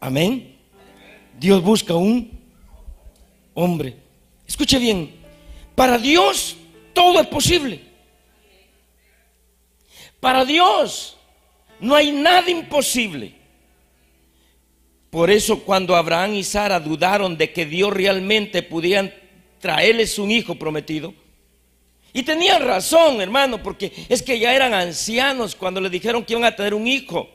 Amén. Dios busca un hombre. Escuche bien, para Dios todo es posible. Para Dios no hay nada imposible. Por eso cuando Abraham y Sara dudaron de que Dios realmente pudieran traerles un hijo prometido, y tenían razón, hermano, porque es que ya eran ancianos cuando le dijeron que iban a tener un hijo.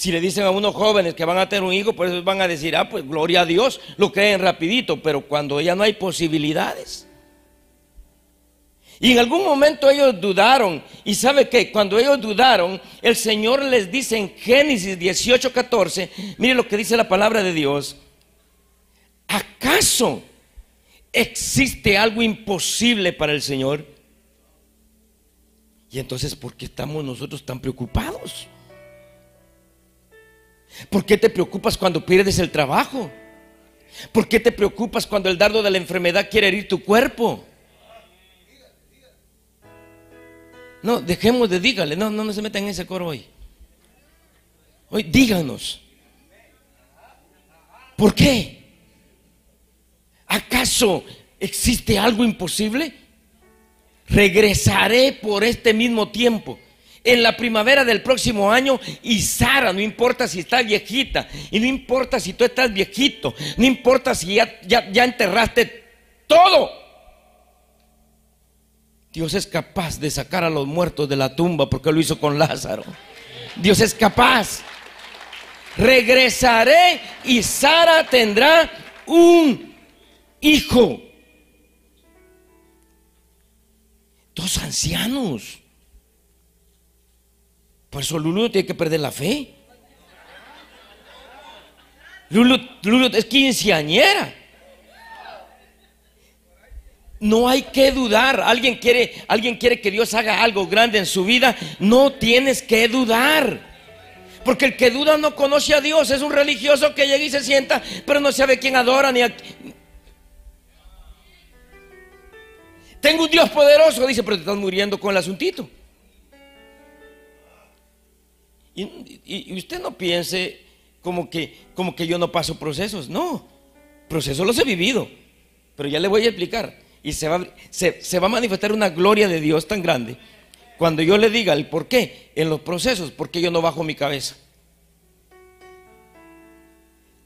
Si le dicen a unos jóvenes que van a tener un hijo, pues van a decir, ah, pues gloria a Dios, lo creen rapidito, pero cuando ya no hay posibilidades. Y en algún momento ellos dudaron. Y sabe que cuando ellos dudaron, el Señor les dice en Génesis 18, 14, mire lo que dice la palabra de Dios. ¿Acaso existe algo imposible para el Señor? Y entonces, ¿por qué estamos nosotros tan preocupados? ¿Por qué te preocupas cuando pierdes el trabajo? ¿Por qué te preocupas cuando el dardo de la enfermedad quiere herir tu cuerpo? No, dejemos de dígale, no, no, se metan en ese coro hoy. Hoy díganos. ¿Por qué? ¿Acaso existe algo imposible? Regresaré por este mismo tiempo. En la primavera del próximo año y Sara, no importa si está viejita, y no importa si tú estás viejito, no importa si ya, ya, ya enterraste todo Dios es capaz de sacar a los muertos de la tumba porque lo hizo con Lázaro. Dios es capaz. Regresaré y Sara tendrá un hijo. Dos ancianos. Por eso Lulu tiene que perder la fe. Lulu, Lulu es quinceañera. No hay que dudar. Alguien quiere, alguien quiere que Dios haga algo grande en su vida. No tienes que dudar. Porque el que duda no conoce a Dios. Es un religioso que llega y se sienta, pero no sabe quién adora ni. Tengo un Dios poderoso, dice, pero te estás muriendo con el asuntito. Y, usted no piense como que, como que yo no paso procesos. No, procesos los he vivido. Pero ya le voy a explicar y se va, se, va a manifestar una gloria de Dios tan grande. Cuando yo le diga el por qué en los procesos, porque yo no bajo mi cabeza.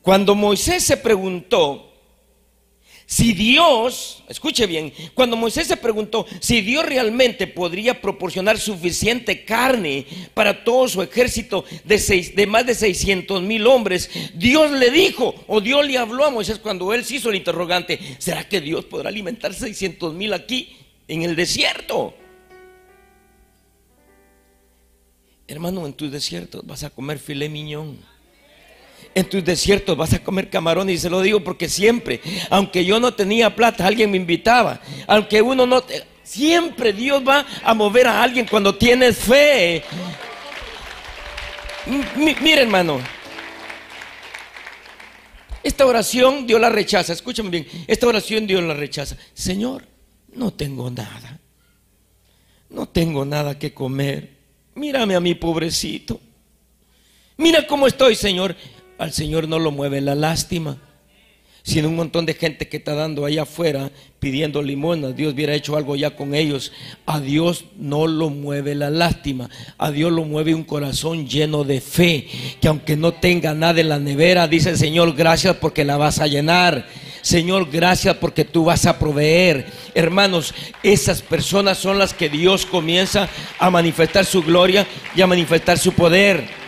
Cuando Moisés se preguntó si Dios, escuche bien, cuando Moisés se preguntó si Dios realmente podría proporcionar suficiente carne para todo su ejército de, seis, de más de 600 mil hombres, Dios le dijo, o Dios le habló a Moisés cuando él se hizo el interrogante, ¿será que Dios podrá alimentar 600 mil aquí en el desierto? Hermano, en tu desierto vas a comer filé miñón en tus desiertos vas a comer camarón y se lo digo porque siempre, aunque yo no tenía plata, alguien me invitaba, aunque uno no, siempre Dios va a mover a alguien cuando tienes fe. mire hermano, esta oración Dios la rechaza, escúchame bien, esta oración Dios la rechaza. Señor, no tengo nada, no tengo nada que comer, mírame a mi pobrecito. Mira cómo estoy, Señor. Al Señor no lo mueve la lástima, sino un montón de gente que está dando allá afuera pidiendo limonas. Dios hubiera hecho algo ya con ellos. A Dios no lo mueve la lástima. A Dios lo mueve un corazón lleno de fe. Que aunque no tenga nada en la nevera, dice Señor, gracias porque la vas a llenar. Señor, gracias porque tú vas a proveer. Hermanos, esas personas son las que Dios comienza a manifestar su gloria y a manifestar su poder.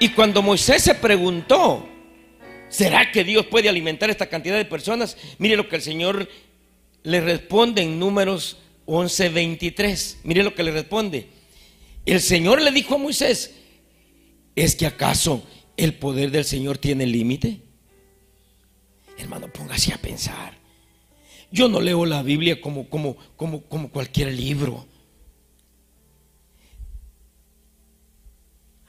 Y cuando Moisés se preguntó, ¿será que Dios puede alimentar esta cantidad de personas? Mire lo que el Señor le responde en números 11:23. Mire lo que le responde. El Señor le dijo a Moisés, ¿es que acaso el poder del Señor tiene límite? Hermano, póngase a pensar. Yo no leo la Biblia como, como, como, como cualquier libro.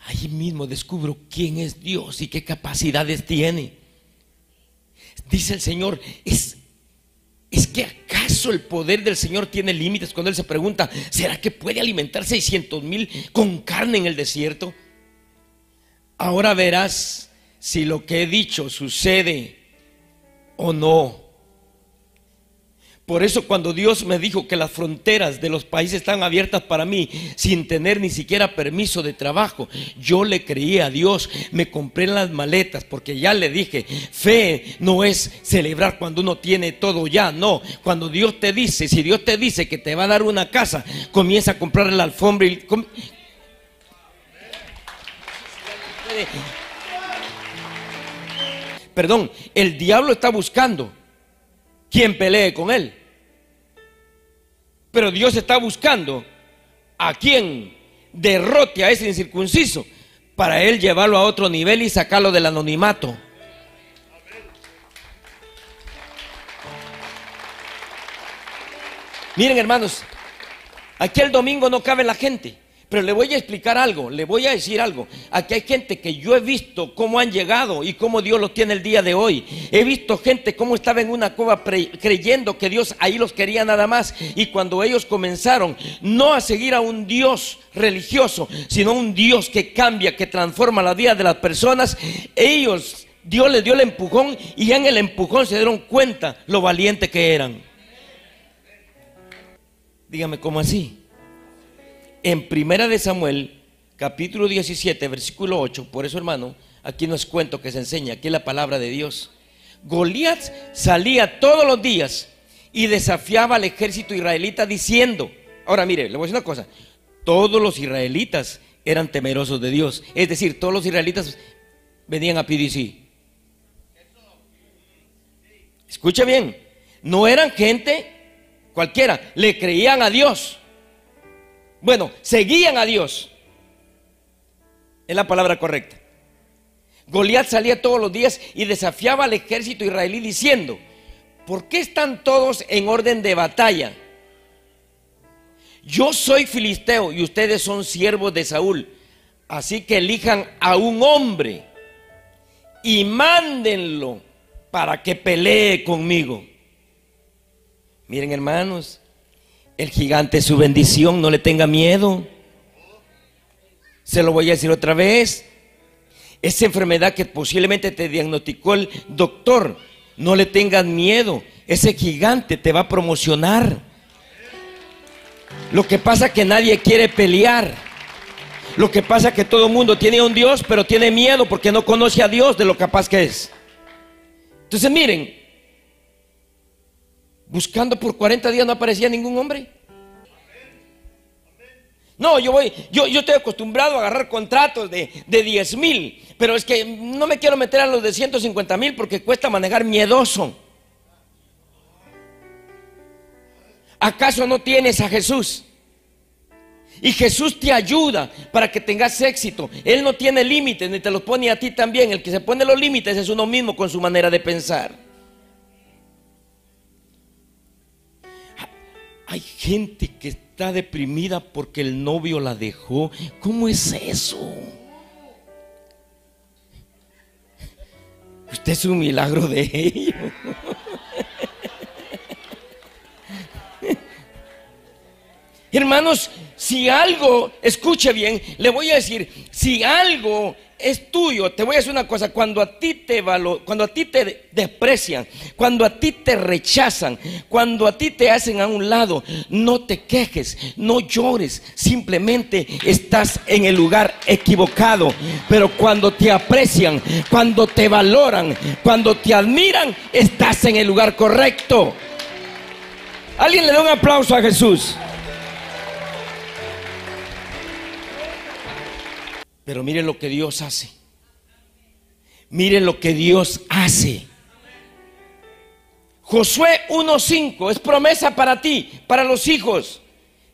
Ahí mismo descubro quién es Dios y qué capacidades tiene. Dice el Señor, es, es que acaso el poder del Señor tiene límites cuando Él se pregunta, ¿será que puede alimentar 600 mil con carne en el desierto? Ahora verás si lo que he dicho sucede o no. Por eso cuando Dios me dijo que las fronteras de los países están abiertas para mí sin tener ni siquiera permiso de trabajo, yo le creí a Dios, me compré las maletas porque ya le dije, fe no es celebrar cuando uno tiene todo ya, no, cuando Dios te dice, si Dios te dice que te va a dar una casa, comienza a comprar la alfombra y... Perdón, el diablo está buscando quien pelee con él. Pero Dios está buscando a quien derrote a ese incircunciso para él llevarlo a otro nivel y sacarlo del anonimato. Miren hermanos, aquí el domingo no cabe la gente. Pero le voy a explicar algo, le voy a decir algo. Aquí hay gente que yo he visto cómo han llegado y cómo Dios los tiene el día de hoy. He visto gente cómo estaba en una cueva creyendo que Dios ahí los quería nada más. Y cuando ellos comenzaron no a seguir a un Dios religioso, sino un Dios que cambia, que transforma la vida de las personas, ellos, Dios les dio el empujón y en el empujón se dieron cuenta lo valiente que eran. Dígame, ¿cómo así? En Primera de Samuel, capítulo 17, versículo 8, por eso hermano, aquí no es cuento que se enseña, aquí es la palabra de Dios. Goliat salía todos los días y desafiaba al ejército israelita diciendo, ahora mire, le voy a decir una cosa, todos los israelitas eran temerosos de Dios, es decir, todos los israelitas venían a PDC. Escucha bien, no eran gente cualquiera, le creían a Dios. Bueno, seguían a Dios. Es la palabra correcta. Goliat salía todos los días y desafiaba al ejército israelí diciendo, ¿por qué están todos en orden de batalla? Yo soy filisteo y ustedes son siervos de Saúl. Así que elijan a un hombre y mándenlo para que pelee conmigo. Miren hermanos, el gigante su bendición, no le tenga miedo. Se lo voy a decir otra vez. Esa enfermedad que posiblemente te diagnosticó el doctor, no le tengas miedo. Ese gigante te va a promocionar. Lo que pasa es que nadie quiere pelear. Lo que pasa es que todo el mundo tiene un Dios, pero tiene miedo porque no conoce a Dios de lo capaz que es. Entonces miren, Buscando por 40 días no aparecía ningún hombre. No, yo voy, yo, yo estoy acostumbrado a agarrar contratos de, de 10 mil, pero es que no me quiero meter a los de 150 mil porque cuesta manejar miedoso. ¿Acaso no tienes a Jesús? Y Jesús te ayuda para que tengas éxito. Él no tiene límites, ni te los pone a ti también. El que se pone los límites es uno mismo con su manera de pensar. Hay gente que está deprimida porque el novio la dejó. ¿Cómo es eso? Usted es un milagro de ello. Hermanos, si algo, escuche bien, le voy a decir, si algo es tuyo. Te voy a decir una cosa, cuando a ti te valo, cuando a ti te desprecian, cuando a ti te rechazan, cuando a ti te hacen a un lado, no te quejes, no llores, simplemente estás en el lugar equivocado. Pero cuando te aprecian, cuando te valoran, cuando te admiran, estás en el lugar correcto. Alguien le da un aplauso a Jesús. Pero miren lo que Dios hace. Miren lo que Dios hace. Josué 1.5 es promesa para ti, para los hijos.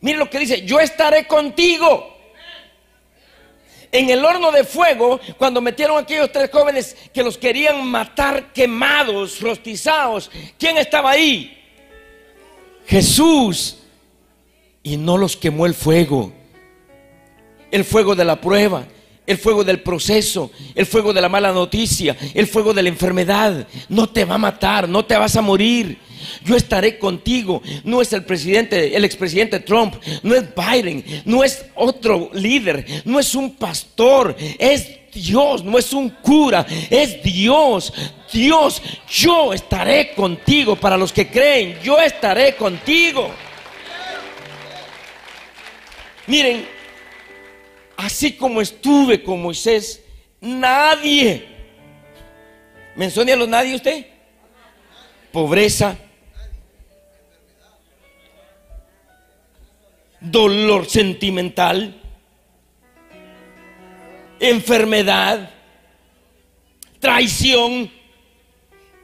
Miren lo que dice, yo estaré contigo. En el horno de fuego, cuando metieron a aquellos tres jóvenes que los querían matar quemados, rostizados, ¿quién estaba ahí? Jesús. Y no los quemó el fuego, el fuego de la prueba el fuego del proceso, el fuego de la mala noticia, el fuego de la enfermedad. No te va a matar, no te vas a morir. yo estaré contigo. No es el presidente, el expresidente Trump, no es Biden, no es otro líder, no es un pastor, es Dios, no es un cura, es Dios. Dios, yo estaré contigo. Para los que creen, yo estaré contigo. Miren, así como estuve con Moisés, nadie. ¿Menciona a los nadie usted? Pobreza, dolor sentimental, enfermedad, traición,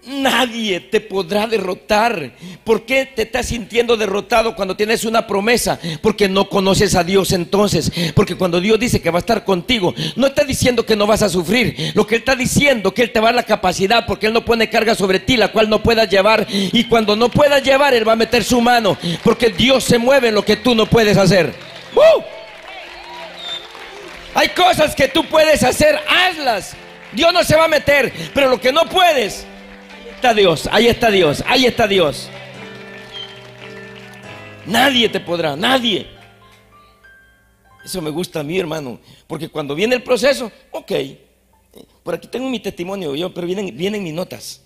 Nadie te podrá derrotar. ¿Por qué te estás sintiendo derrotado cuando tienes una promesa? Porque no conoces a Dios entonces. Porque cuando Dios dice que va a estar contigo, no está diciendo que no vas a sufrir. Lo que Él está diciendo que Él te va a dar la capacidad porque Él no pone carga sobre ti, la cual no puedas llevar. Y cuando no puedas llevar, Él va a meter su mano. Porque Dios se mueve en lo que tú no puedes hacer. Hay cosas que tú puedes hacer, hazlas. Dios no se va a meter, pero lo que no puedes está Dios, ahí está Dios, ahí está Dios. Nadie te podrá, nadie. Eso me gusta a mí, hermano, porque cuando viene el proceso, ok, por aquí tengo mi testimonio, yo, pero vienen, vienen mis notas.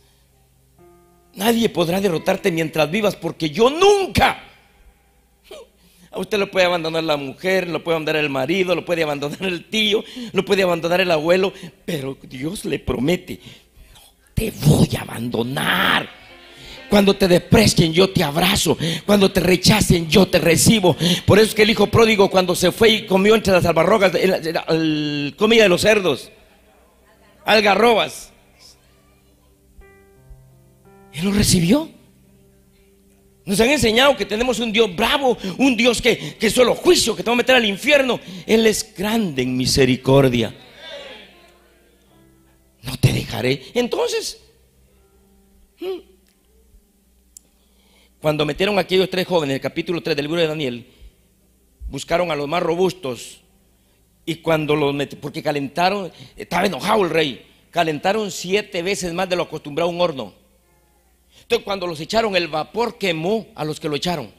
Nadie podrá derrotarte mientras vivas, porque yo nunca. A usted lo puede abandonar la mujer, lo puede abandonar el marido, lo puede abandonar el tío, lo puede abandonar el abuelo, pero Dios le promete, te voy a abandonar. Cuando te desprecien, yo te abrazo. Cuando te rechacen, yo te recibo. Por eso es que el hijo pródigo, cuando se fue y comió entre las albarrogas, comida de los cerdos, algarrobas, él lo recibió. Nos han enseñado que tenemos un Dios bravo, un Dios que, que solo juicio, que te va a meter al infierno. Él es grande en misericordia no te dejaré. Entonces, hmm, cuando metieron a aquellos tres jóvenes, en el capítulo 3 del libro de Daniel, buscaron a los más robustos y cuando los metieron, porque calentaron, estaba enojado el rey, calentaron siete veces más de lo acostumbrado a un horno. Entonces cuando los echaron, el vapor quemó a los que lo echaron.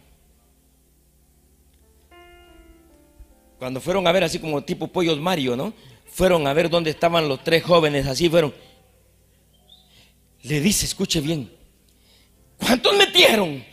Cuando fueron a ver así como tipo pollos Mario, ¿no? Fueron a ver dónde estaban los tres jóvenes, así fueron. Le dice, escuche bien, ¿cuántos metieron?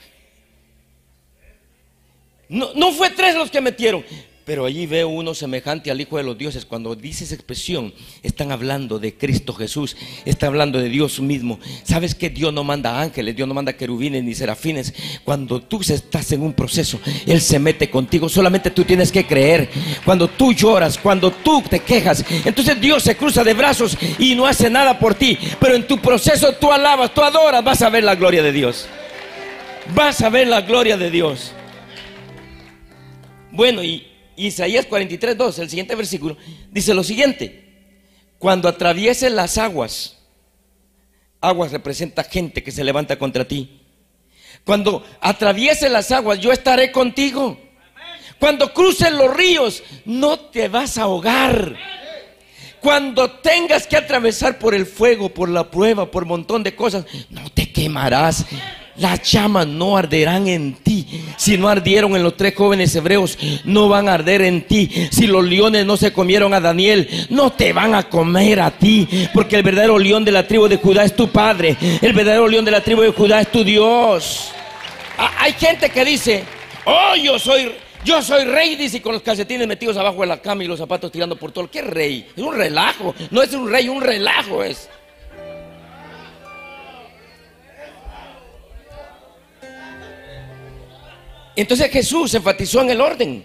No, no fue tres los que metieron, pero allí veo uno semejante al Hijo de los Dioses. Cuando dice esa expresión, están hablando de Cristo Jesús, están hablando de Dios mismo. ¿Sabes que Dios no manda ángeles, Dios no manda querubines ni serafines? Cuando tú estás en un proceso, Él se mete contigo. Solamente tú tienes que creer. Cuando tú lloras, cuando tú te quejas, entonces Dios se cruza de brazos y no hace nada por ti. Pero en tu proceso tú alabas, tú adoras, vas a ver la gloria de Dios. Vas a ver la gloria de Dios. Bueno, y Isaías 43, 2, el siguiente versículo, dice lo siguiente, cuando atraviesen las aguas, aguas representa gente que se levanta contra ti. Cuando atraviesen las aguas, yo estaré contigo. Cuando crucen los ríos, no te vas a ahogar. Cuando tengas que atravesar por el fuego, por la prueba, por un montón de cosas, no te quemarás las llamas no arderán en ti. Si no ardieron en los tres jóvenes hebreos, no van a arder en ti. Si los leones no se comieron a Daniel, no te van a comer a ti. Porque el verdadero león de la tribu de Judá es tu padre. El verdadero león de la tribu de Judá es tu Dios. Ah, hay gente que dice, oh, yo soy yo soy rey, dice, con los calcetines metidos abajo de la cama y los zapatos tirando por todo. ¿Qué rey? Es un relajo. No es un rey, un relajo es. Entonces Jesús enfatizó en el orden.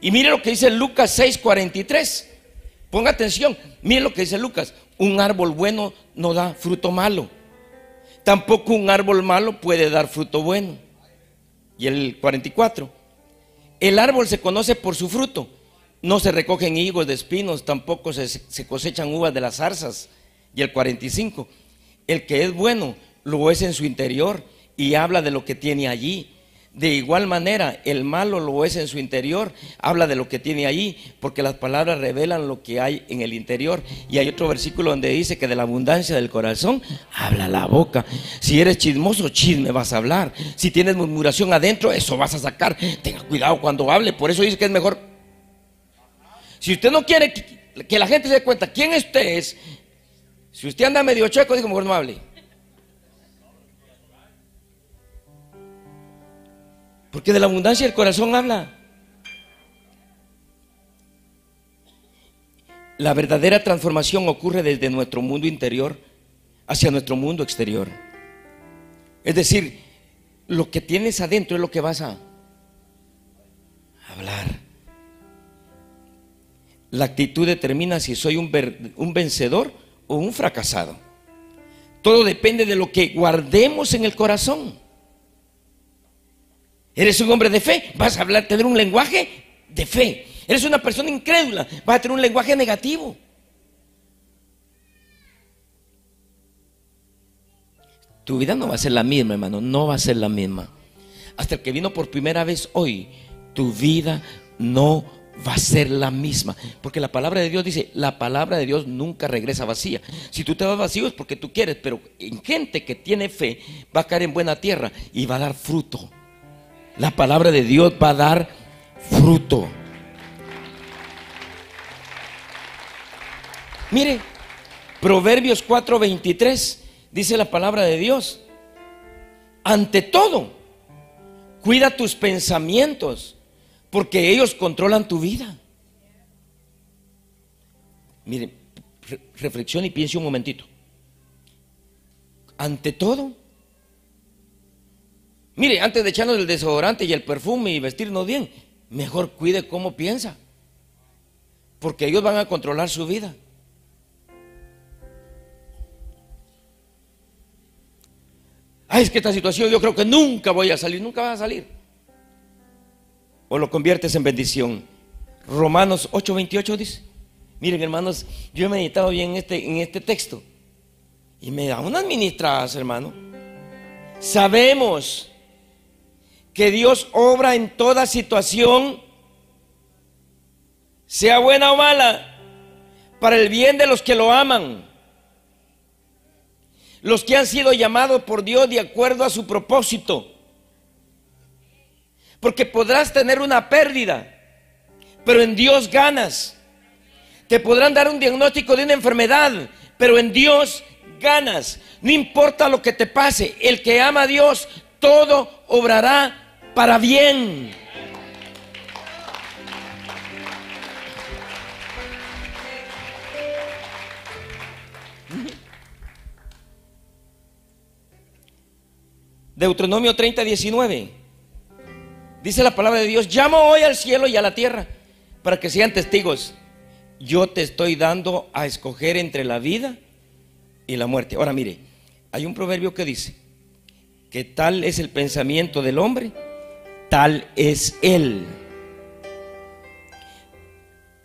Y mire lo que dice Lucas 6:43. Ponga atención, mire lo que dice Lucas. Un árbol bueno no da fruto malo. Tampoco un árbol malo puede dar fruto bueno. Y el 44. El árbol se conoce por su fruto. No se recogen higos de espinos, tampoco se, se cosechan uvas de las zarzas. Y el 45. El que es bueno lo es en su interior y habla de lo que tiene allí De igual manera, el malo lo es en su interior, habla de lo que tiene ahí, porque las palabras revelan lo que hay en el interior. Y hay otro versículo donde dice que de la abundancia del corazón habla la boca. Si eres chismoso, chisme vas a hablar. Si tienes murmuración adentro, eso vas a sacar. Tenga cuidado cuando hable, por eso dice que es mejor. Si usted no quiere que la gente se dé cuenta quién usted es, si usted anda medio checo, digo mejor no hable. Porque de la abundancia del corazón habla. La verdadera transformación ocurre desde nuestro mundo interior hacia nuestro mundo exterior. Es decir, lo que tienes adentro es lo que vas a hablar. La actitud determina si soy un, un vencedor o un fracasado. Todo depende de lo que guardemos en el corazón. Eres un hombre de fe, vas a hablar, tener un lenguaje de fe. Eres una persona incrédula, vas a tener un lenguaje negativo. Tu vida no va a ser la misma, hermano, no va a ser la misma. Hasta el que vino por primera vez hoy, tu vida no va a ser la misma. Porque la palabra de Dios dice, la palabra de Dios nunca regresa vacía. Si tú te vas vacío es porque tú quieres, pero en gente que tiene fe va a caer en buena tierra y va a dar fruto la palabra de Dios va a dar fruto. Mire, Proverbios 4:23 dice la palabra de Dios. Ante todo, cuida tus pensamientos, porque ellos controlan tu vida. Mire, reflexión y piense un momentito. Ante todo, Mire, antes de echarnos el desodorante y el perfume y vestirnos bien, mejor cuide cómo piensa. Porque ellos van a controlar su vida. Ay, es que esta situación yo creo que nunca voy a salir, nunca va a salir. O lo conviertes en bendición. Romanos 8:28 dice. Miren, hermanos, yo he meditado bien en este, en este texto. Y me da unas ministradas, hermano. Sabemos que Dios obra en toda situación, sea buena o mala, para el bien de los que lo aman, los que han sido llamados por Dios de acuerdo a su propósito. Porque podrás tener una pérdida, pero en Dios ganas. Te podrán dar un diagnóstico de una enfermedad, pero en Dios ganas. No importa lo que te pase, el que ama a Dios, todo obrará para bien. Deuteronomio 30, 19. Dice la palabra de Dios, llamo hoy al cielo y a la tierra para que sean testigos. Yo te estoy dando a escoger entre la vida y la muerte. Ahora mire, hay un proverbio que dice que tal es el pensamiento del hombre tal es Él.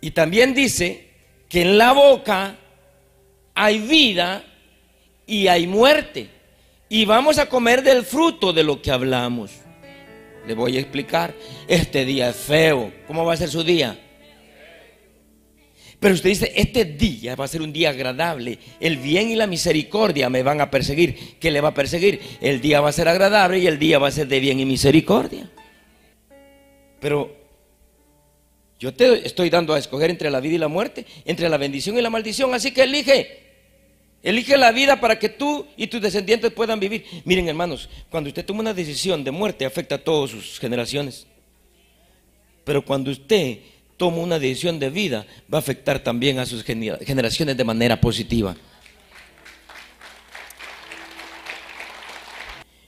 Y también dice que en la boca hay vida y hay muerte. Y vamos a comer del fruto de lo que hablamos. Le voy a explicar. Este día es feo. ¿Cómo va a ser su día? Pero usted dice, este día va a ser un día agradable. El bien y la misericordia me van a perseguir. ¿Qué le va a perseguir? El día va a ser agradable y el día va a ser de bien y misericordia. Pero yo te estoy dando a escoger entre la vida y la muerte, entre la bendición y la maldición, así que elige. Elige la vida para que tú y tus descendientes puedan vivir. Miren, hermanos, cuando usted toma una decisión de muerte, afecta a todas sus generaciones. Pero cuando usted toma una decisión de vida, va a afectar también a sus generaciones de manera positiva.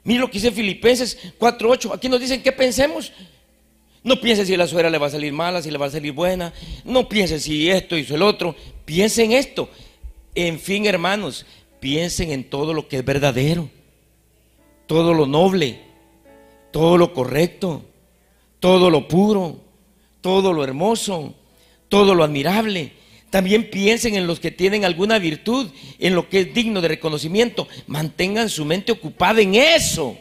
Miren lo que dice Filipenses 4:8. Aquí nos dicen que pensemos. No piense si la suegra le va a salir mala, si le va a salir buena. No piense si esto hizo el otro. Piensen esto. En fin, hermanos, piensen en todo lo que es verdadero, todo lo noble, todo lo correcto, todo lo puro, todo lo hermoso, todo lo admirable. También piensen en los que tienen alguna virtud, en lo que es digno de reconocimiento. Mantengan su mente ocupada en eso.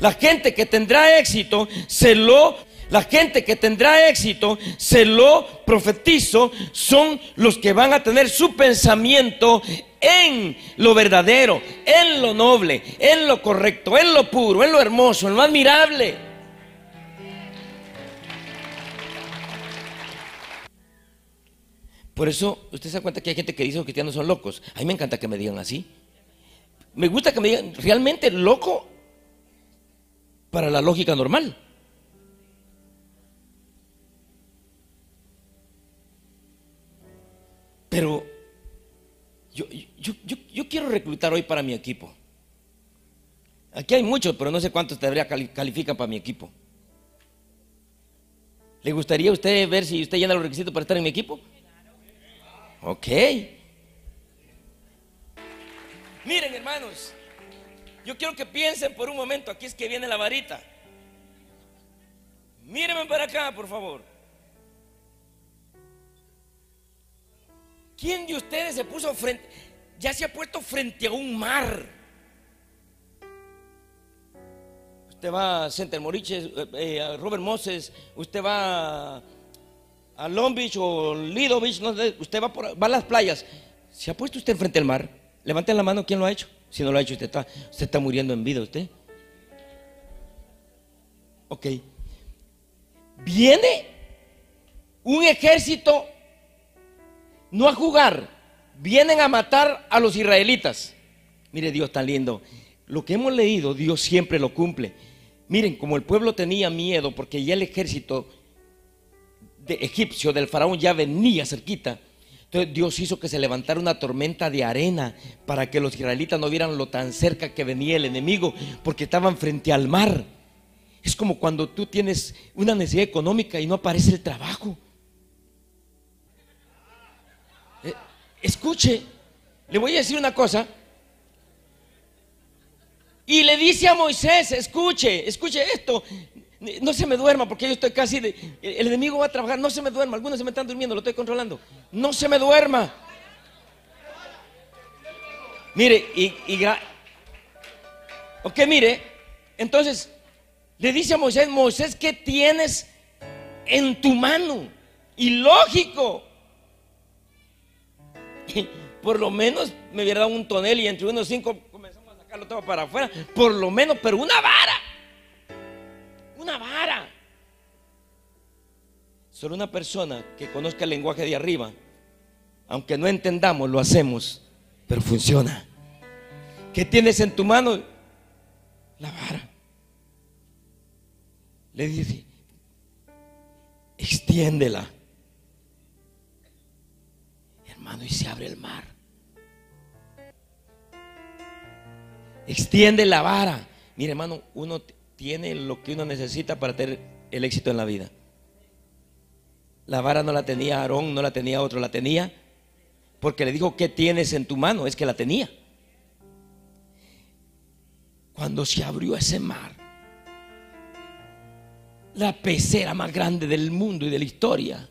La gente que tendrá éxito se lo la gente que tendrá éxito, se lo profetizo, son los que van a tener su pensamiento en lo verdadero, en lo noble, en lo correcto, en lo puro, en lo hermoso, en lo admirable. Por eso, usted se da cuenta que hay gente que dice que los cristianos son locos. A mí me encanta que me digan así. Me gusta que me digan realmente loco para la lógica normal. Pero yo, yo, quiero reclutar hoy para mi equipo. Aquí hay muchos, pero no sé cuántos todavía califican para mi equipo. ¿Le gustaría a usted ver si usted llena los requisitos para estar en mi equipo? Ok. Miren, hermanos, yo quiero que piensen por un momento, aquí es que viene la varita. Mírenme para acá, por favor. ¿Quién de ustedes se puso frente, ya se ha puesto frente a un mar? Usted va a Center Moriches, eh, eh, Robert Moses, usted va a Long Beach o Lido Beach, usted va, por, va a las playas. ¿Se ha puesto usted frente al mar? Levanten la mano, ¿quién lo ha hecho? Si no lo ha hecho, usted está, usted está muriendo en vida, usted. Ok. Viene un ejército no a jugar, vienen a matar a los israelitas. Mire Dios tan lindo. Lo que hemos leído, Dios siempre lo cumple. Miren, como el pueblo tenía miedo porque ya el ejército de egipcio del faraón ya venía cerquita, entonces Dios hizo que se levantara una tormenta de arena para que los israelitas no vieran lo tan cerca que venía el enemigo, porque estaban frente al mar. Es como cuando tú tienes una necesidad económica y no aparece el trabajo. Escuche, le voy a decir una cosa. Y le dice a Moisés, escuche, escuche esto, no se me duerma porque yo estoy casi de, el enemigo va a trabajar, no se me duerma, algunos se me están durmiendo, lo estoy controlando, no se me duerma. Mire, y, y ok, mire, entonces le dice a Moisés, Moisés, ¿qué tienes en tu mano? Y lógico, por lo menos me hubiera dado un tonel y entre unos cinco comenzamos a sacarlo todo para afuera. Por lo menos, pero una vara. Una vara. Solo una persona que conozca el lenguaje de arriba, aunque no entendamos, lo hacemos, pero funciona. ¿Qué tienes en tu mano? La vara. Le dice, extiéndela y se abre el mar. Extiende la vara. Mire, hermano, uno tiene lo que uno necesita para tener el éxito en la vida. La vara no la tenía Aarón, no la tenía otro, la tenía porque le dijo, ¿qué tienes en tu mano? Es que la tenía. Cuando se abrió ese mar, la pecera más grande del mundo y de la historia,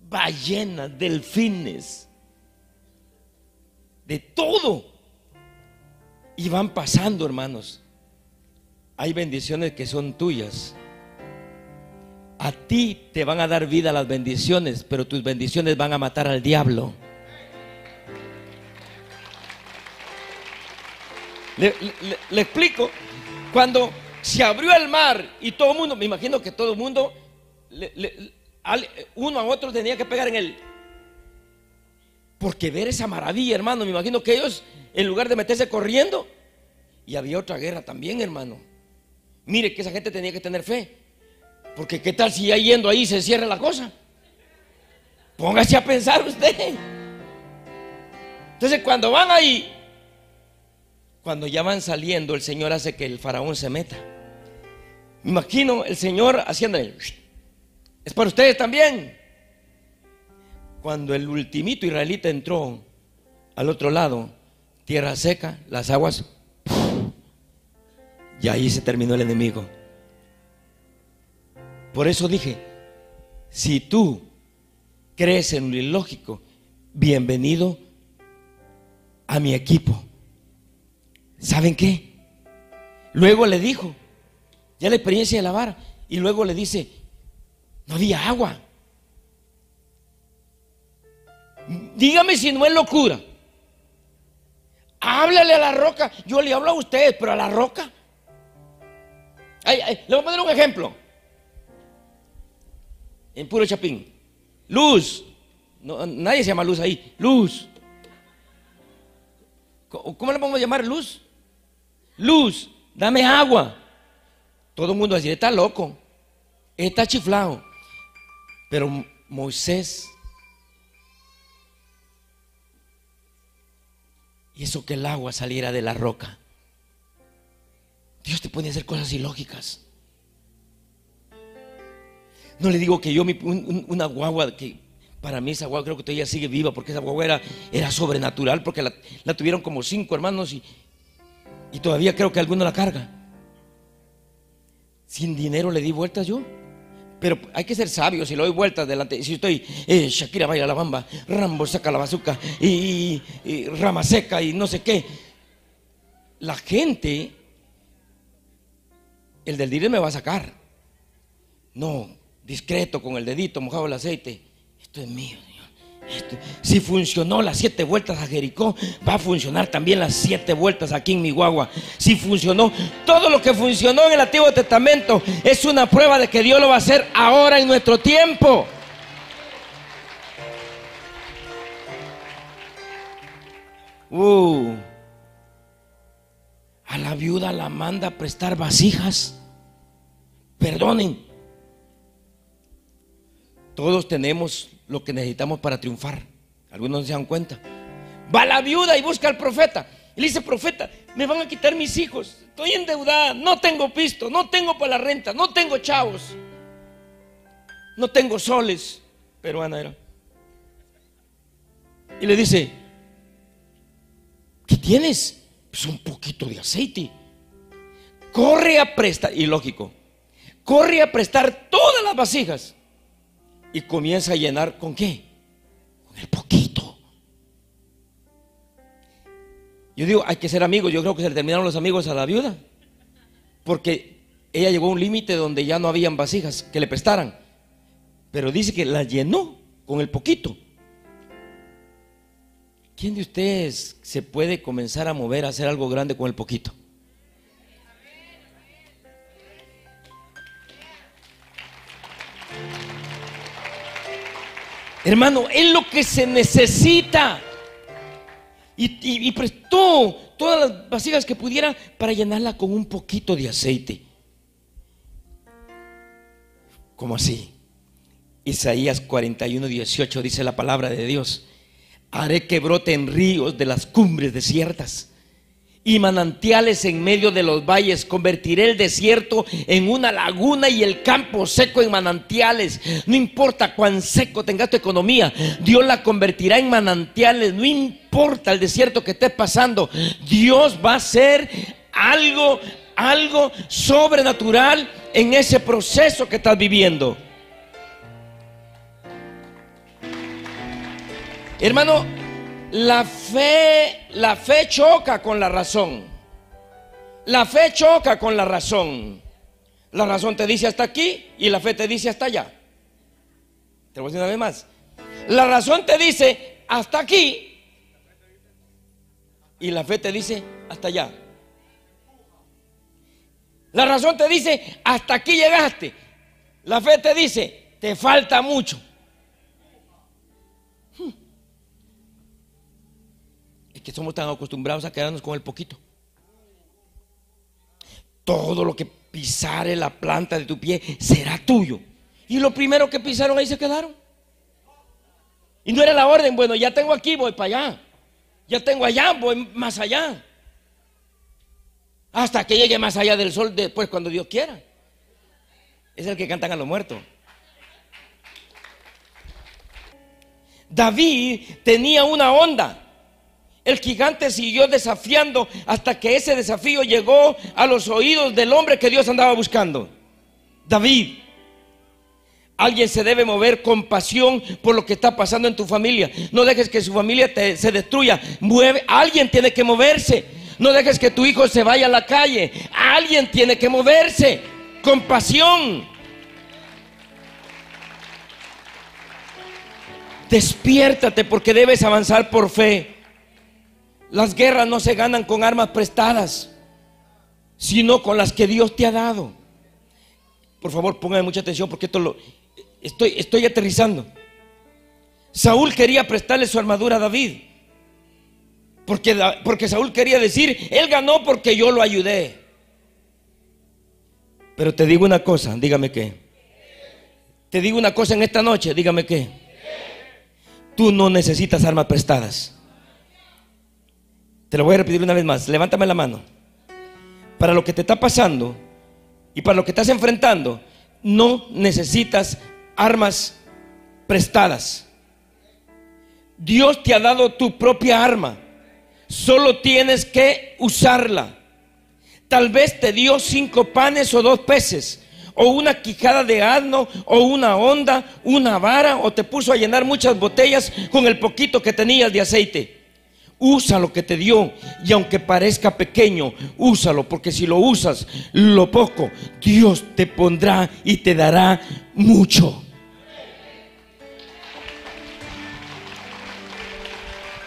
ballenas, delfines, de todo. Y van pasando, hermanos. Hay bendiciones que son tuyas. A ti te van a dar vida las bendiciones, pero tus bendiciones van a matar al diablo. Le, explico. Cuando se abrió el mar y todo el mundo, me imagino que todo el mundo uno a otro tenía que pegar en él. Porque ver esa maravilla, hermano, me imagino que ellos, en lugar de meterse corriendo, y había otra guerra también, hermano. Mire que esa gente tenía que tener fe. Porque qué tal si ya yendo ahí se cierra la cosa. Póngase a pensar usted. Entonces cuando van ahí, cuando ya van saliendo, el Señor hace que el faraón se meta. Me imagino el Señor haciendo es para ustedes también. Cuando el ultimito israelita entró al otro lado, tierra seca, las aguas, y ahí se terminó el enemigo. Por eso dije, si tú crees en lo ilógico, bienvenido a mi equipo. ¿Saben qué? Luego le dijo, ya la experiencia de la vara, y luego le dice, no había agua. Dígame si no es locura. Háblale a la roca. Yo le hablo a ustedes, pero a la roca. Le voy a poner un ejemplo. En puro chapín. Luz. nadie se llama luz ahí. Luz. ¿Cómo le vamos a llamar luz? Luz, dame agua. Todo el mundo así, está loco. Está chiflado. Pero Moisés hizo que el agua saliera de la roca. Dios te puede hacer cosas ilógicas. No le digo que yo, una guagua, que para mí esa guagua creo que todavía sigue viva, porque esa guagua era, sobrenatural, porque la, tuvieron como cinco hermanos y, y todavía creo que alguno la carga. Sin dinero le di vueltas yo. Pero hay que ser sabio si lo doy vueltas delante. Si estoy, eh, Shakira baila la bamba, Rambo saca la bazuca y, rama seca y no sé qué. La gente, el del dinero me va a sacar. No, discreto con el dedito mojado el aceite. Esto es mío. Si funcionó las siete vueltas a Jericó, va a funcionar también las siete vueltas aquí en mi guagua. Si funcionó, todo lo que funcionó en el Antiguo Testamento es una prueba de que Dios lo va a hacer ahora en nuestro tiempo. Uh, a la viuda la manda a prestar vasijas. Perdonen. Todos tenemos lo que necesitamos para triunfar. Algunos no se dan cuenta. Va la viuda y busca al profeta. Y le dice, profeta, me van a quitar mis hijos. Estoy endeudada, no tengo pisto, no tengo para la renta, no tengo chavos, no tengo soles. Peruana era. Y le dice, ¿qué tienes? Pues un poquito de aceite. Corre a prestar, y lógico, corre a prestar todas las vasijas y comienza a llenar con qué? Con el poquito. Yo digo, hay que ser amigos. Yo creo que se le terminaron los amigos a la viuda. Porque ella llegó a un límite donde ya no habían vasijas que le prestaran. Pero dice que la llenó con el poquito. ¿Quién de ustedes se puede comenzar a mover a hacer algo grande con el poquito? Hermano, es lo que se necesita. Y, prestó todas las vasijas que pudiera para llenarla con un poquito de aceite. ¿Cómo así? Isaías 41, 18 dice la palabra de Dios. Haré que broten ríos de las cumbres desiertas y manantiales en medio de los valles. Convertiré el desierto en una laguna y el campo seco en manantiales. No importa cuán seco tenga tu economía, Dios la convertirá en manantiales. No importa el desierto que estés pasando, Dios va a hacer algo, algo sobrenatural en ese proceso que estás viviendo. Hermano, la fe, la fe choca con la razón. La fe choca con la razón. La razón te dice hasta aquí y la fe te dice hasta allá. Te voy a decir una vez más. La razón te dice hasta aquí y la fe te dice hasta allá. La razón te dice hasta aquí llegaste. La fe te dice te falta mucho. Que somos tan acostumbrados a quedarnos con el poquito. Todo lo que pisare la planta de tu pie será tuyo. Y lo primero que pisaron ahí se quedaron. Y no era la orden, bueno, ya tengo aquí, voy para allá. Ya tengo allá, voy más allá. Hasta que llegue más allá del sol después cuando Dios quiera. Es el que cantan a los muertos. David tenía una onda. El gigante siguió desafiando hasta que ese desafío llegó a los oídos del hombre que Dios andaba buscando. David. Alguien se debe mover con pasión por lo que está pasando en tu familia. No dejes que su familia se destruya. Mueve, alguien tiene que moverse. No dejes que tu hijo se vaya a la calle. Alguien tiene que moverse con pasión. Despiértate porque debes avanzar por fe. Las guerras no se ganan con armas prestadas, sino con las que Dios te ha dado. Por favor, póngame mucha atención porque esto lo estoy, estoy aterrizando. Saúl quería prestarle su armadura a David. Porque, porque Saúl quería decir, él ganó porque yo lo ayudé. Pero te digo una cosa, dígame qué. Te digo una cosa en esta noche, dígame qué. Tú no necesitas armas prestadas. Te lo voy a repetir una vez más. Levántame la mano. Para lo que te está pasando y para lo que estás enfrentando, no necesitas armas prestadas. Dios te ha dado tu propia arma. Solo tienes que usarla. Tal vez te dio cinco panes o dos peces, o una quijada de asno, o una onda, una vara, o te puso a llenar muchas botellas con el poquito que tenías de aceite. Usa lo que te dio y aunque parezca pequeño, úsalo, porque si lo usas, lo poco, Dios te pondrá y te dará mucho.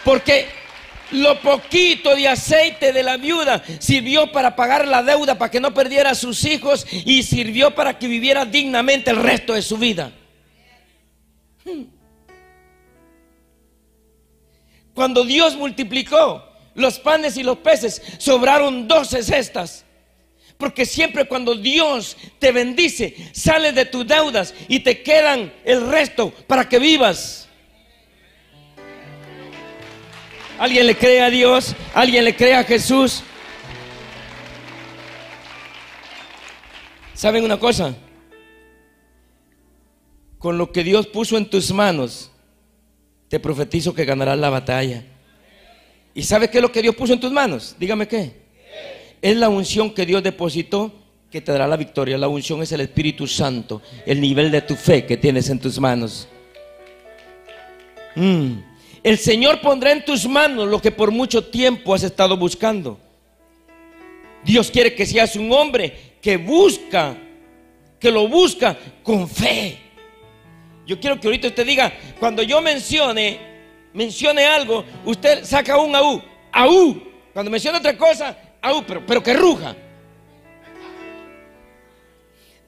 Porque lo poquito de aceite de la viuda sirvió para pagar la deuda, para que no perdiera a sus hijos y sirvió para que viviera dignamente el resto de su vida. Cuando Dios multiplicó los panes y los peces, sobraron doce cestas. Porque siempre cuando Dios te bendice, sales de tus deudas y te quedan el resto para que vivas. ¿Alguien le cree a Dios? ¿Alguien le cree a Jesús? ¿Saben una cosa? Con lo que Dios puso en tus manos, te profetizo que ganarás la batalla. ¿Y sabes qué es lo que Dios puso en tus manos? Dígame qué. Es la unción que Dios depositó que te dará la victoria. La unción es el Espíritu Santo, el nivel de tu fe que tienes en tus manos. Mm. El Señor pondrá en tus manos lo que por mucho tiempo has estado buscando. Dios quiere que seas un hombre que busca, que lo busca con fe. Yo quiero que ahorita usted diga, cuando yo mencione, mencione algo, usted saca un aú, aú. Cuando menciona otra cosa, aú, pero, pero que ruja.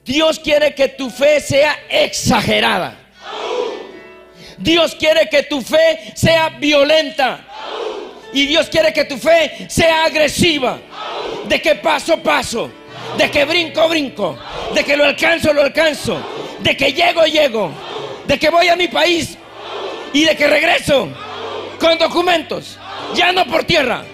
Dios quiere que tu fe sea exagerada. Dios quiere que tu fe sea violenta. Y Dios quiere que tu fe sea agresiva. De que paso, paso. De que brinco, brinco. De que lo alcanzo, lo alcanzo. De que llego, llego. De que voy a mi país. Y de que regreso con documentos. Ya no por tierra.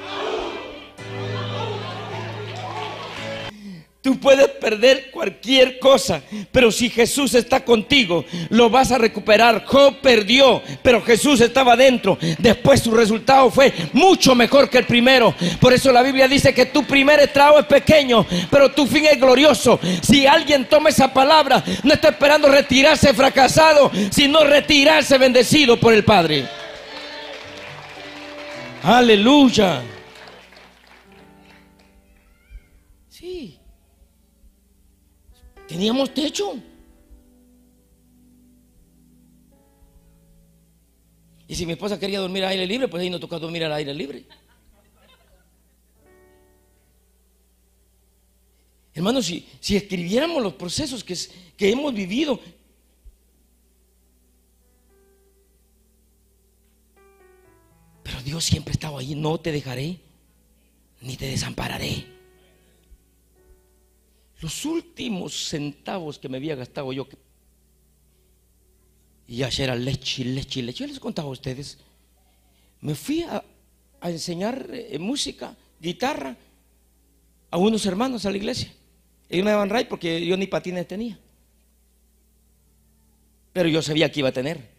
Tú puedes perder cualquier cosa, pero si Jesús está contigo, lo vas a recuperar. Job perdió, pero Jesús estaba dentro. Después su resultado fue mucho mejor que el primero. Por eso la Biblia dice que tu primer estrago es pequeño, pero tu fin es glorioso. Si alguien toma esa palabra, no está esperando retirarse fracasado, sino retirarse bendecido por el Padre. Aleluya. Teníamos techo. Y si mi esposa quería dormir al aire libre, pues ahí nos toca dormir al aire libre. Hermanos, si, si escribiéramos los procesos que, que hemos vivido, pero Dios siempre estaba ahí, no te dejaré, ni te desampararé. Los últimos centavos que me había gastado yo, y ya era leche, leche, leche. Yo les contaba a ustedes. Me fui a, enseñar eh, música, guitarra, a unos hermanos a la iglesia. Ellos me daban ray porque yo ni patines tenía. Pero yo sabía que iba a tener.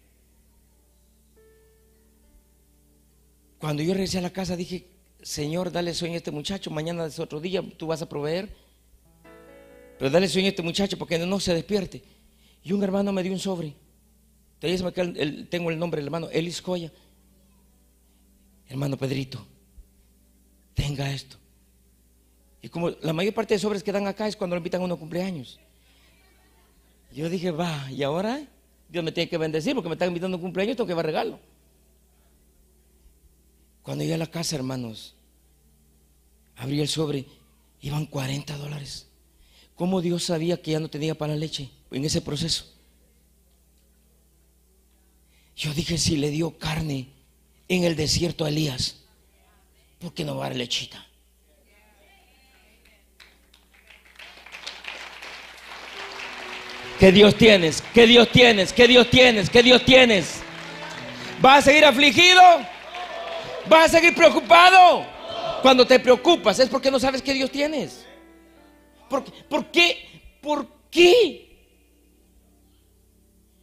Cuando yo regresé a la casa dije, Señor, dale sueño a este muchacho, mañana es otro día, tú vas a proveer. Pero dale sueño a este muchacho porque no se despierte. Y un hermano me dio un sobre. tengo el nombre del hermano, Elis Coya. Hermano Pedrito, tenga esto. Y como la mayor parte de sobres que dan acá es cuando lo invitan a uno cumpleaños. Yo dije, va, ¿y ahora? Dios me tiene que bendecir porque me están invitando a un cumpleaños, tengo que llevar regalo. Cuando llegué a la casa, hermanos, abrí el sobre, iban 40 dólares. ¿Cómo Dios sabía que ya no tenía para la leche en ese proceso? Yo dije, si le dio carne en el desierto a Elías, ¿por qué no va a dar lechita? ¿Qué Dios tienes? ¿Qué Dios tienes? ¿Qué Dios tienes? ¿Qué Dios tienes? ¿Vas a seguir afligido? ¿Vas a seguir preocupado? Cuando te preocupas es porque no sabes qué Dios tienes. ¿Por, por qué? ¿Por qué?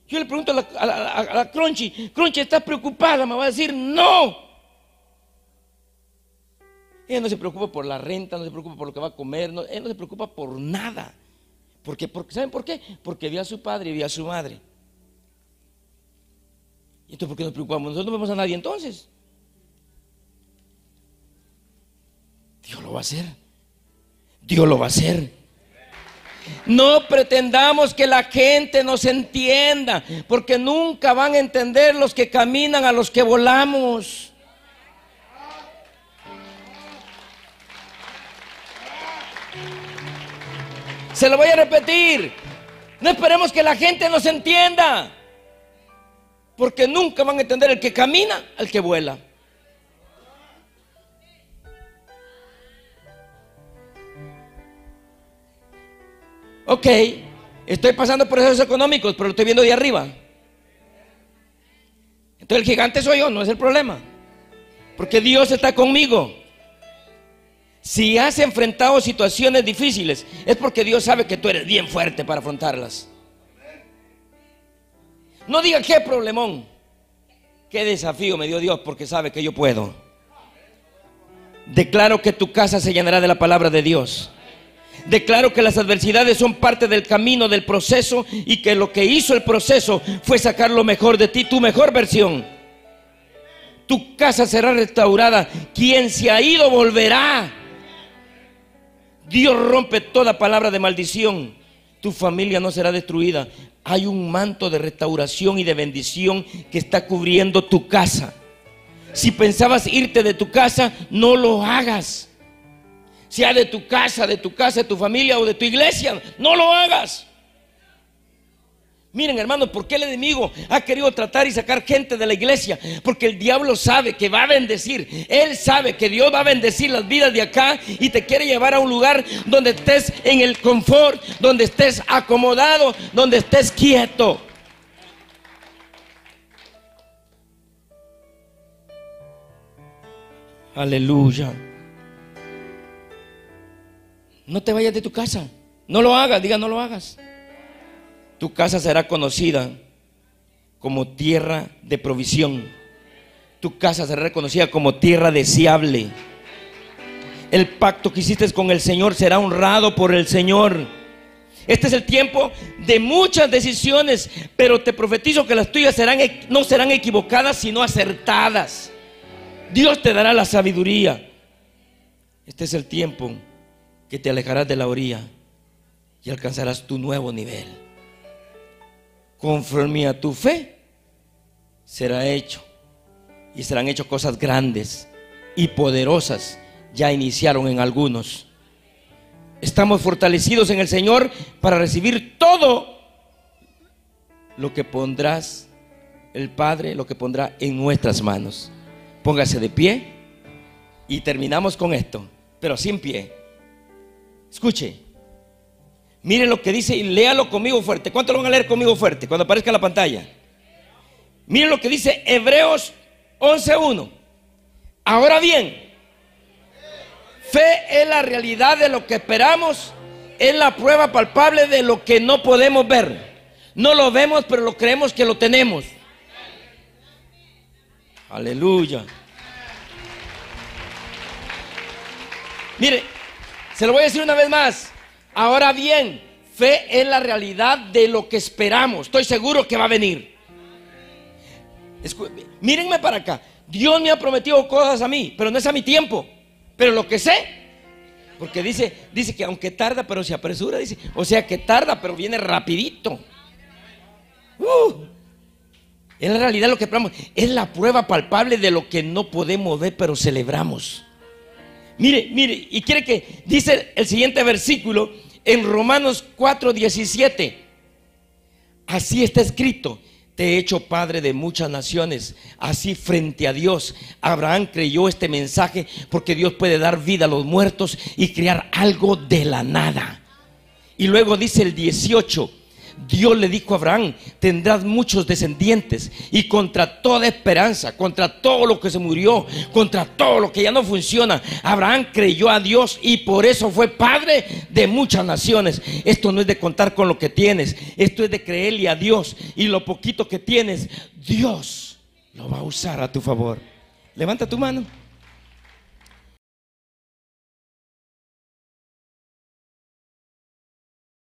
Yo le pregunto a la, a, la, Crunchy, Crunchy, ¿estás preocupada? Me va a decir, no. Ella no se preocupa por la renta, no se preocupa por lo que va a comer, no, ella no se preocupa por nada. Porque, porque, ¿Saben por qué? Porque vio a su padre y vio a su madre. ¿Y entonces por qué nos preocupamos? Nosotros no vemos a nadie entonces. Dios lo va a hacer. Dios lo va a hacer. No pretendamos que la gente nos entienda, porque nunca van a entender los que caminan a los que volamos. Se lo voy a repetir. No esperemos que la gente nos entienda. Porque nunca van a entender el que camina al que vuela. Ok, estoy pasando por procesos económicos, pero lo estoy viendo de arriba. Entonces el gigante soy yo, no es el problema. Porque Dios está conmigo. Si has enfrentado situaciones difíciles, es porque Dios sabe que tú eres bien fuerte para afrontarlas. No diga qué problemón, qué desafío me dio Dios porque sabe que yo puedo. Declaro que tu casa se llenará de la palabra de Dios. Declaro que las adversidades son parte del camino, del proceso y que lo que hizo el proceso fue sacar lo mejor de ti, tu mejor versión. Tu casa será restaurada. Quien se ha ido volverá. Dios rompe toda palabra de maldición. Tu familia no será destruida. Hay un manto de restauración y de bendición que está cubriendo tu casa. Si pensabas irte de tu casa, no lo hagas. Sea de tu casa, de tu casa, de tu familia o de tu iglesia, no lo hagas. Miren, hermanos, ¿por qué el enemigo ha querido tratar y sacar gente de la iglesia? Porque el diablo sabe que va a bendecir. Él sabe que Dios va a bendecir las vidas de acá y te quiere llevar a un lugar donde estés en el confort, donde estés acomodado, donde estés quieto. Aleluya. No te vayas de tu casa. No lo hagas, diga, no lo hagas tu casa será conocida como tierra de provisión. Tu casa será reconocida como tierra deseable. El pacto que hiciste con el Señor será honrado por el Señor. Este es el tiempo de muchas decisiones, pero te profetizo que las tuyas no serán equivocadas, sino acertadas. Dios te dará la sabiduría. Este es el tiempo que te alejarás de la orilla y alcanzarás tu nuevo nivel conforme a tu fe, será hecho. Y serán hechas cosas grandes y poderosas. Ya iniciaron en algunos. Estamos fortalecidos en el Señor para recibir todo lo que pondrás el Padre, lo que pondrá en nuestras manos. Póngase de pie y terminamos con esto, pero sin pie. Escuche. Miren lo que dice y léalo conmigo fuerte. ¿Cuánto lo van a leer conmigo fuerte cuando aparezca la pantalla? Miren lo que dice Hebreos 11.1. Ahora bien, fe es la realidad de lo que esperamos, es la prueba palpable de lo que no podemos ver. No lo vemos, pero lo creemos que lo tenemos. Aleluya. Mire, se lo voy a decir una vez más. Ahora bien, fe es la realidad de lo que esperamos. Estoy seguro que va a venir. mírenme para acá. Dios me ha prometido cosas a mí, pero no es a mi tiempo. Pero lo que sé Porque dice, dice que aunque tarda, pero se apresura, dice. O sea que tarda, pero viene rapidito. Uh, en realidad lo que esperamos es la prueba palpable de lo que no podemos ver, pero celebramos. Mire, mire, y quiere que dice el siguiente versículo en Romanos 4:17. Así está escrito te he hecho padre de muchas naciones. Así frente a Dios, Abraham creyó este mensaje porque Dios puede dar vida a los muertos y crear algo de la nada. Y luego dice el 18, Dios le dijo a Abraham, tendrás muchos descendientes y contra toda esperanza, contra todo lo que se murió, contra todo lo que ya no funciona, Abraham creyó a Dios y por eso fue padre de muchas naciones. Esto no es de contar con lo que tienes, esto es de creerle a Dios y lo poquito que tienes, Dios lo va a usar a tu favor. Levanta tu mano.